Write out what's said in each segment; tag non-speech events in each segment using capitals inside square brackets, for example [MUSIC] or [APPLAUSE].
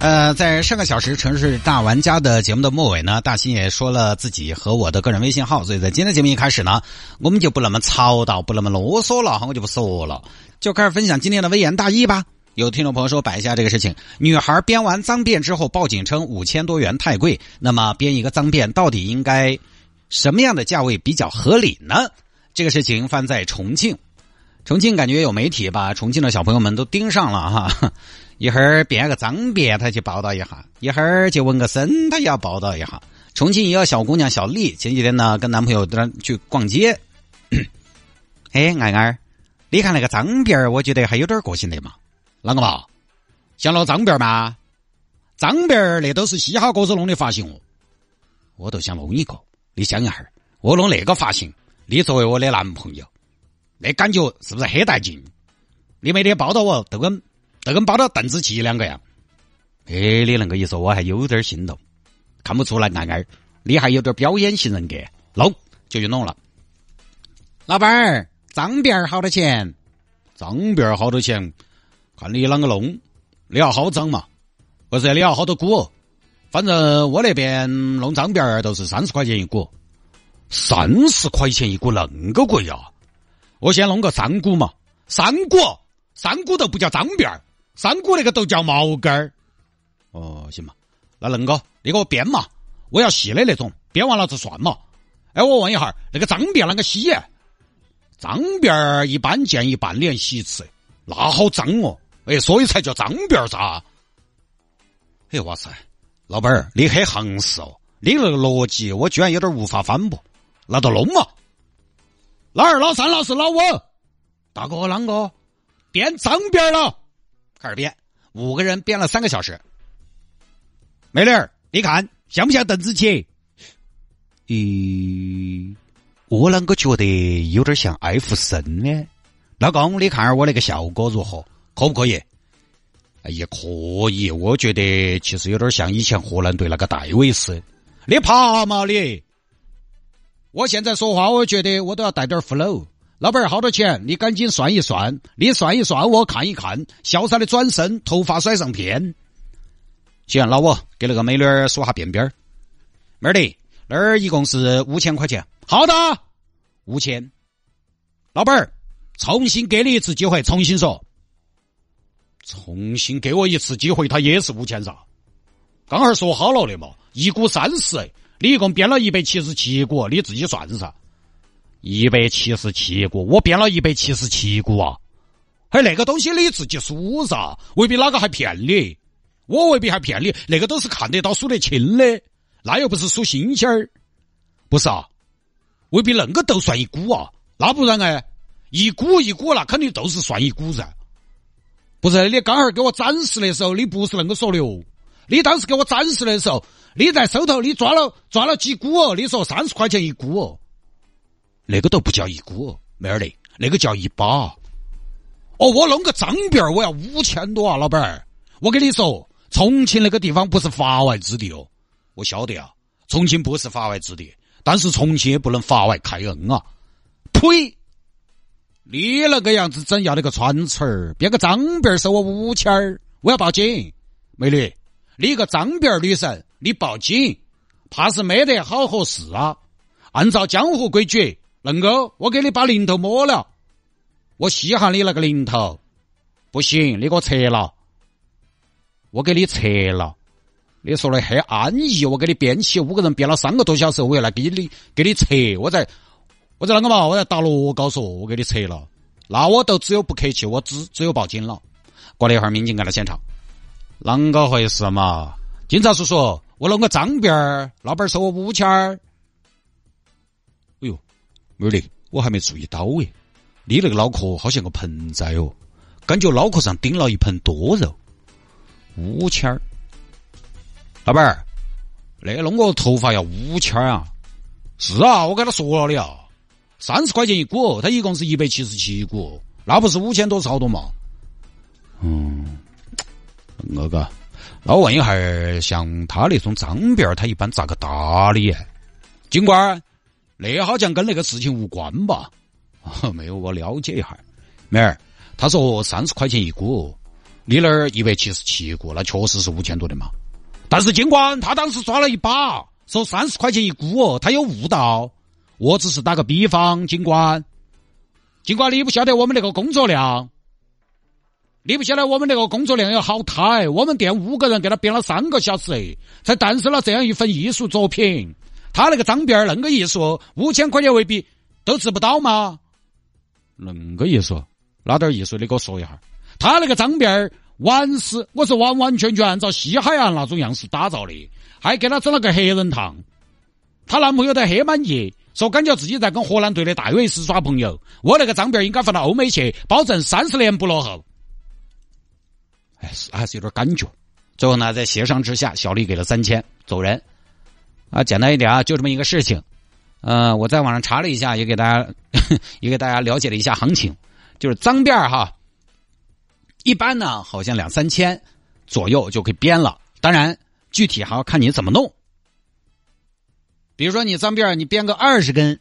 呃，在上个小时城市大玩家的节目的末尾呢，大新也说了自己和我的个人微信号，所以在今天节目一开始呢，我们就不那么操叨，不那么啰嗦了，哈，我就不说了，就开始分享今天的微言大义吧。有听众朋友说摆一下这个事情，女孩编完脏辫之后报警称五千多元太贵，那么编一个脏辫到底应该什么样的价位比较合理呢？这个事情发生在重庆，重庆感觉有媒体把重庆的小朋友们都盯上了哈。一会儿变个脏辫，他去报道一下；一会儿就纹个身，他也要报道一下。重庆一个小姑娘小丽，前几天呢跟男朋友在那去逛街。哎，爱爱，你看那个脏辫儿，我觉得还有点个性的嘛。啷个嘛？像那脏辫儿吗？脏辫儿那都是嘻哈歌手弄的发型哦。我都想弄一个，你想一下，我弄那个发型，你作为我的男朋友，那感觉是不是很带劲？你每天抱到我都跟。这跟包到邓紫棋两个样，哎，你那个一说，我还有点心动，看不出来，爱爱，你还有点表演型人格，弄就去弄了。老板儿，脏辫儿好多钱？脏辫儿好多钱？看你啷个弄，你要好脏嘛？不是你要好多股？反正我那边弄脏辫儿都是三十块钱一股，三十块钱一股，恁个贵呀？我先弄个三股嘛，三股，三股都不叫脏辫儿。三股那个都叫毛根儿，哦，行嘛，那恁个你给我编嘛，我要细的那种，编完了就算嘛。哎，我问一下，那个脏辫啷个洗？脏辫儿一般建议半年洗一次，那好脏哦。哎，所以才叫脏辫儿噻。哎，哇塞，老板儿你很行实哦，你那个逻辑我居然有点无法反驳。那就弄嘛。老二、老三、老四、老五，大哥啷个编脏辫儿了？开始编，五个人编了三个小时。美丽儿，你看像不像邓紫棋？咦，我啷个觉得有点像艾弗森呢？老公，你看下我那个效果如何？可不可以？哎呀，可以。我觉得其实有点像以前荷兰队那个戴维斯。你怕嘛你！我现在说话，我觉得我都要带点 flow。老板儿，好多钱？你赶紧算一算，你算一算，我看一看。潇洒的转身，头发甩上片。行，老五给那个美女儿数下辫辫儿。妹儿的，那儿一共是五千块钱。好的，五千。老板儿，重新给你一次机会，重新说。重新给我一次机会，他也是五千噻。刚儿说好了的嘛，一股三十，你一共编了一百七十七股，你自己算噻。一百七十七股，我编了一百七十七股啊！嘿，那个东西你自己数噻，未必哪个还骗你，我未必还骗你，那个都是看得到、数得清的，那又不是数新鲜儿，不是啊？未必恁个都算一股啊？那不然哎，一股一股那肯定都是算一股噻。不是你刚儿给我展示的时候，你不是恁个说的哦？你当时给我展示的时候，你在手头你抓了抓了几股哦？你说三十块钱一股哦？那个都不叫一股，妹儿的，那个叫一把。哦，我弄个脏辫儿，我要五千多啊，老板儿。我跟你说，重庆那个地方不是法外之地哦。我晓得啊，重庆不是法外之地，但是重庆也不能法外开恩啊。呸！你那个样子整要那个串词儿，编个脏辫儿收我五千儿，我要报警。美女，你个脏辫儿女神，你报警，怕是没得好合适啊。按照江湖规矩。恁个，我给你把零头摸了，我稀罕你那个零头，不行，你给我撤了，我给你撤了。你说的很安逸，我给你编起，五个人编了三个多小时，我要来给你给你撤，我在我在啷个嘛？我在打锣告诉我，我给你撤了，那我都只有不客气，我只只有报警了。过了一会儿，民警赶到现场，啷个回事嘛？警察叔叔，我弄个脏辫儿，老板收我五千儿。妹儿的，我还没注意到诶，你那个脑壳好像个盆栽哦，感觉脑壳上顶了一盆多肉。五千儿，老板儿，那弄个头发要五千儿啊？是啊，我跟他说了的啊，三十块钱一股，他一共是一百七十七股，那不是五千多是好多嘛？嗯，那个，那我问一下，像他那种脏辫儿，他一般咋个打理？警官，那好像跟那个事情无关吧？[LAUGHS] 没有，我了解一下。妹儿，他说三十块钱一股，你那儿一百七十七股，那确实是五千多的嘛。但是警官他当时抓了一把，说三十块钱一股，他有误导。我只是打个比方，警官，警官你不晓得我们那个工作量，你不晓得我们那个工作量有好大我们店五个人给他编了三个小时，才诞生了这样一份艺术作品。他那个脏辫儿，恁个艺术，五千块钱未必都治不到吗？恁个艺术，哪点艺术？你给我说一下。他那个脏辫儿。完是，我是完完全全按照西海岸那种样式打造的，还给他整了个黑人烫。她男朋友在黑满意，说感觉自己在跟荷兰队的戴维斯耍朋友。我那个脏辫儿应该放到欧美去，保证三十年不落后。哎，是还是有点感觉。最后呢，在协商之下，小丽给了三千走人。啊，简单一点啊，就这么一个事情。嗯，我在网上查了一下，也给大家 [LAUGHS] 也给大家了解了一下行情，就是脏辫哈。一般呢，好像两三千左右就可以编了。当然，具体还要看你怎么弄。比如说，你脏辫你编个二十根，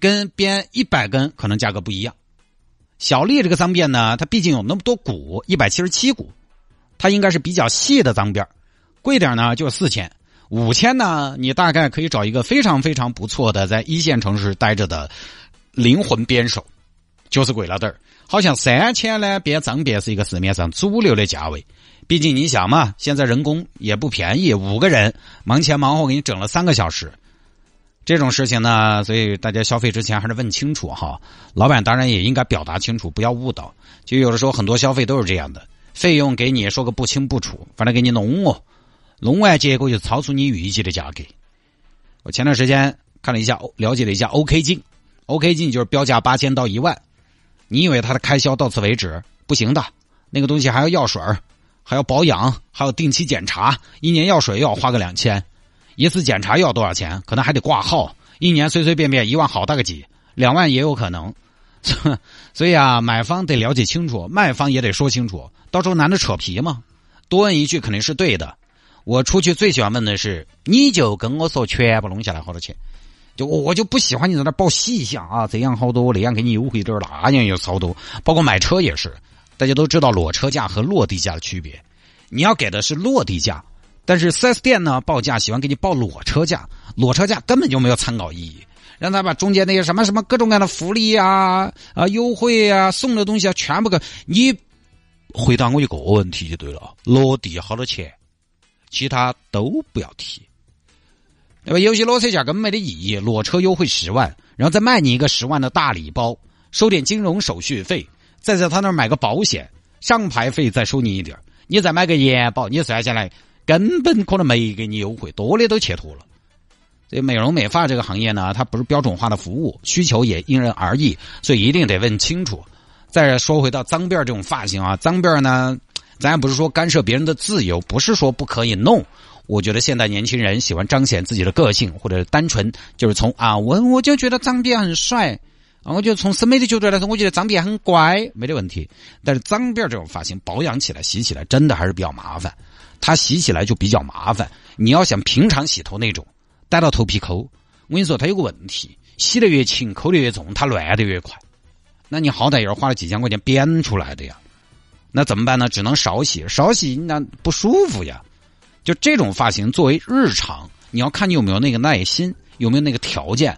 跟编一百根可能价格不一样。小丽这个脏辫呢，它毕竟有那么多股，一百七十七股，它应该是比较细的脏辫贵点呢就是四千，五千呢，你大概可以找一个非常非常不错的在一线城市待着的灵魂编手，就是贵了点儿。好像三千呢，编脏辫是一个市面上主流的价位。毕竟你想嘛，现在人工也不便宜，五个人忙前忙后给你整了三个小时，这种事情呢，所以大家消费之前还是问清楚哈。老板当然也应该表达清楚，不要误导。就有的时候很多消费都是这样的，费用给你说个不清不楚，反正给你弄哦，弄完结果就超出你预计的价格。我前段时间看了一下，了解了一下 OK 镜，OK 镜就是标价八千到一万。你以为它的开销到此为止？不行的，那个东西还要药水还要保养，还要定期检查。一年药水又要花个两千，一次检查要多少钱？可能还得挂号。一年随随便便一万好大个几，两万也有可能。[LAUGHS] 所以啊，买方得了解清楚，卖方也得说清楚，到时候男的扯皮嘛。多问一句肯定是对的。我出去最喜欢问的是，你就跟我说全部弄下来好多钱。就我我就不喜欢你在那报细项啊，这样好多，那样给你优惠点那样有超多。包括买车也是，大家都知道裸车价和落地价的区别。你要给的是落地价，但是四 S 店呢报价喜欢给你报裸车价，裸车价根本就没有参考意义，让他把中间那些什么什么各种各样的福利啊啊优惠啊送的东西啊全部给你回答我一个问题就对了，落地好多钱，其他都不要提。那么？有些裸车价根本没得意义，裸车优惠十万，然后再卖你一个十万的大礼包，收点金融手续费，再在他那儿买个保险，上牌费再收你一点你再买个延保，你算下来根本可能没给你优惠，多的都切脱了。这美容美发这个行业呢，它不是标准化的服务，需求也因人而异，所以一定得问清楚。再说回到脏辫这种发型啊，脏辫呢，咱也不是说干涉别人的自由，不是说不可以弄。我觉得现代年轻人喜欢彰显自己的个性，或者单纯就是从啊，我我就觉得脏辫很帅啊，我觉得从审美的角度来说，我觉得脏辫很乖，没得问题。但是脏辫这种发型保养起来、洗起来真的还是比较麻烦，它洗起来就比较麻烦。你要想平常洗头那种，逮到头皮抠，我跟你说，它有个问题，洗得越勤、抠得越重，它乱得越快。那你好歹也是花了几千块钱编出来的呀，那怎么办呢？只能少洗，少洗那不舒服呀。就这种发型作为日常，你要看你有没有那个耐心，有没有那个条件。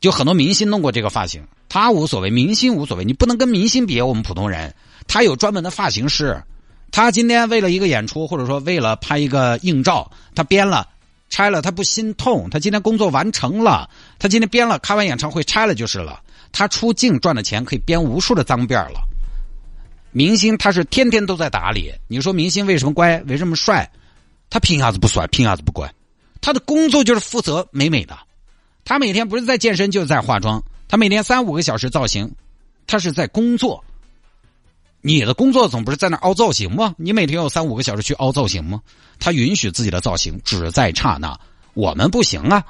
就很多明星弄过这个发型，他无所谓，明星无所谓，你不能跟明星比。我们普通人，他有专门的发型师，他今天为了一个演出，或者说为了拍一个硬照，他编了拆了，他不心痛。他今天工作完成了，他今天编了，开完演唱会拆了就是了。他出镜赚的钱可以编无数的脏辫了。明星他是天天都在打理，你说明星为什么乖？为什么帅？他凭啥子不帅？凭啥子不乖？他的工作就是负责美美的。他每天不是在健身，就是在化妆。他每天三五个小时造型，他是在工作。你的工作总不是在那凹造型吗？你每天有三五个小时去凹造型吗？他允许自己的造型只在刹那，我们不行啊。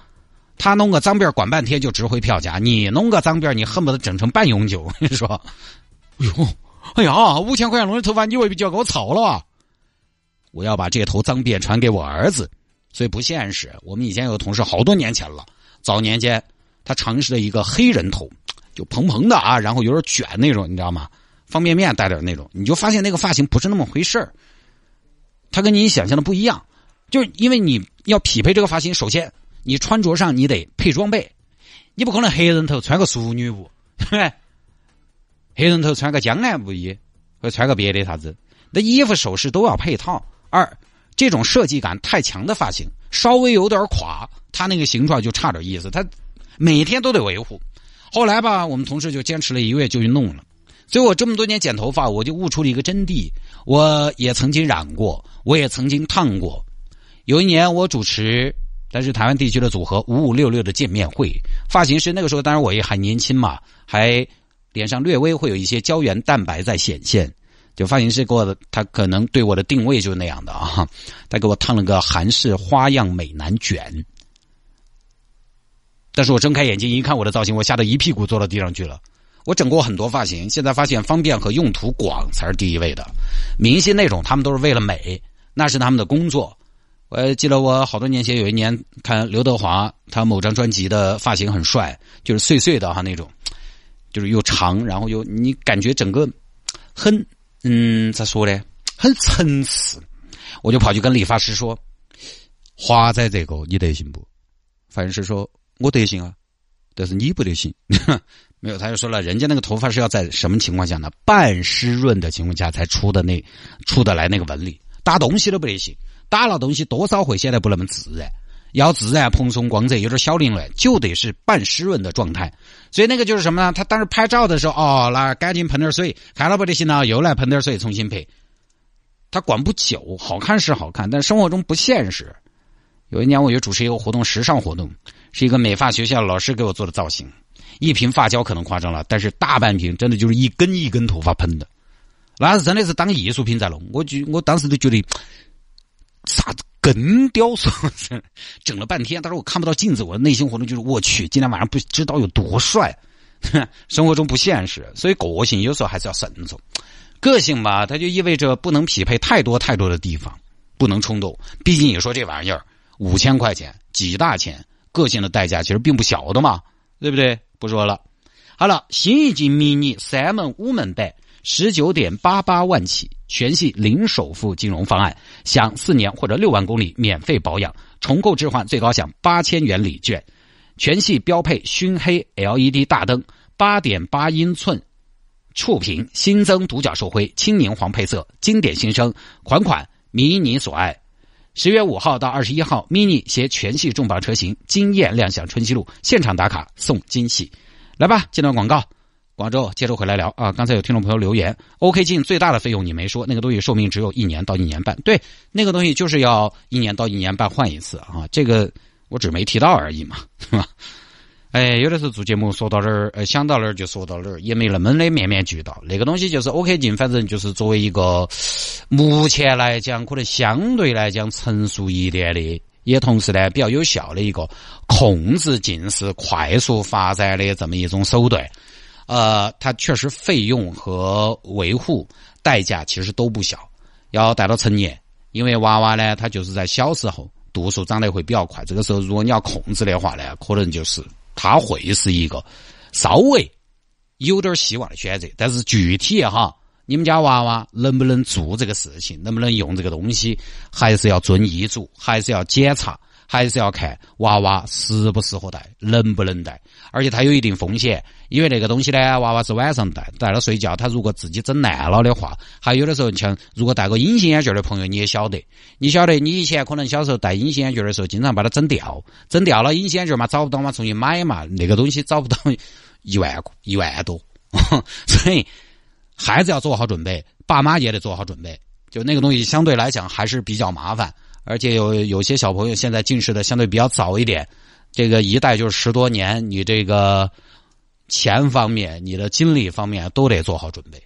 他弄个脏辫管半天就值回票价，你弄个脏辫你恨不得整成半永久。你说，哎呦，哎呀，五千块钱弄的头发，你未必就要给我操了啊？我要把这头脏辫传给我儿子，所以不现实。我们以前有个同事，好多年前了，早年间他尝试了一个黑人头，就蓬蓬的啊，然后有点卷那种，你知道吗？方便面带点那种，你就发现那个发型不是那么回事儿，他跟你想象的不一样，就是因为你要匹配这个发型，首先你穿着上你得配装备，你不可能黑人头穿个淑女舞，对不对？黑人头穿个江南布衣，或穿个别的啥子，那衣服首饰都要配套。二，这种设计感太强的发型，稍微有点垮，它那个形状就差点意思。他每天都得维护。后来吧，我们同事就坚持了一个月就去弄了。所以我这么多年剪头发，我就悟出了一个真谛。我也曾经染过，我也曾经烫过。有一年我主持，但是台湾地区的组合五五六六的见面会，发型师那个时候当然我也还年轻嘛，还脸上略微会有一些胶原蛋白在显现。就发型师给我的，他可能对我的定位就是那样的啊。他给我烫了个韩式花样美男卷，但是我睁开眼睛一看我的造型，我吓得一屁股坐到地上去了。我整过很多发型，现在发现方便和用途广才是第一位的。明星那种，他们都是为了美，那是他们的工作。我记得我好多年前有一年看刘德华，他某张专辑的发型很帅，就是碎碎的哈那种，就是又长，然后又你感觉整个很。嗯，咋说呢？很层次，我就跑去跟理发师说：“华仔这个你得行不？”发型师说：“我得行啊，但是你不得行。[LAUGHS] ”没有，他就说了，人家那个头发是要在什么情况下呢？半湿润的情况下才出的那出得来那个纹理，打东西都不得行，打了东西多少会显得不那么自然。要自然、蓬松、光泽，有点小凌乱，就得是半湿润的状态。所以那个就是什么呢？他当时拍照的时候，哦，那赶紧喷点水，看了不得行了，又来喷点水，重新拍。他管不久，好看是好看，但生活中不现实。有一年，我就主持一个活动，时尚活动，是一个美发学校老师给我做的造型。一瓶发胶可能夸张了，但是大半瓶真的就是一根一根头发喷的，那是真的是当艺术品在弄。我就我当时都觉得啥子。根雕塑整了半天，但是我看不到镜子，我的内心活动就是我去，今天晚上不知道有多帅。[LAUGHS] 生活中不现实，所以个性有时候还是要慎重。个性吧，它就意味着不能匹配太多太多的地方，不能冲动。毕竟你说这玩意儿五千块钱几大钱，个性的代价其实并不小的嘛，对不对？不说了。好了，新一季迷你三门五门版。十九点八八万起，全系零首付金融方案，享四年或者六万公里免费保养，重购置换最高享八千元礼券，全系标配熏黑 LED 大灯，八点八英寸触屏，新增独角兽灰青柠黄配色，经典新生，款款迷你所爱。十月五号到二十一号，mini 携全系重磅车型惊艳亮相春熙路，现场打卡送惊喜。来吧，接段广告。广州，接着回来聊啊！刚才有听众朋友留言，OK 镜最大的费用你没说，那个东西寿命只有一年到一年半，对，那个东西就是要一年到一年半换一次啊，这个我只没提到而已嘛，[LAUGHS] 是吧？哎，有的时候做节目说到哪儿，呃，想到哪儿就说到哪儿，也没那么的面面俱到。那个东西就是 OK 镜，反正就是作为一个目前来讲，可能相对来讲成熟一点的，也同时呢比较有效的一个控制近视快速发展的这么一种手段。呃，它确实费用和维护代价其实都不小，要带到成年，因为娃娃呢，他就是在小时候度数长得会比较快，这个时候如果你要控制的话呢，可能就是他会是一个稍微有点希望的选择，但是具体哈，你们家娃娃能不能做这个事情，能不能用这个东西，还是要遵医嘱，还是要检查。还是要看娃娃适不适合戴，能不能戴，而且它有一定风险，因为那个东西呢，娃娃是晚上戴，戴了睡觉，他如果自己整烂了的话，还有的时候像如果戴个隐形眼镜的朋友，你也晓得，你晓得你以前可能小时候戴隐形眼镜的时候，经常把它整掉，整掉了隐形眼镜嘛，找不到嘛，重新买嘛，那个东西找不到一万一万多，[LAUGHS] 所以孩子要做好准备，爸妈也得做好准备，就那个东西相对来讲还是比较麻烦。而且有有些小朋友现在近视的相对比较早一点，这个一戴就是十多年，你这个钱方面、你的精力方面都得做好准备。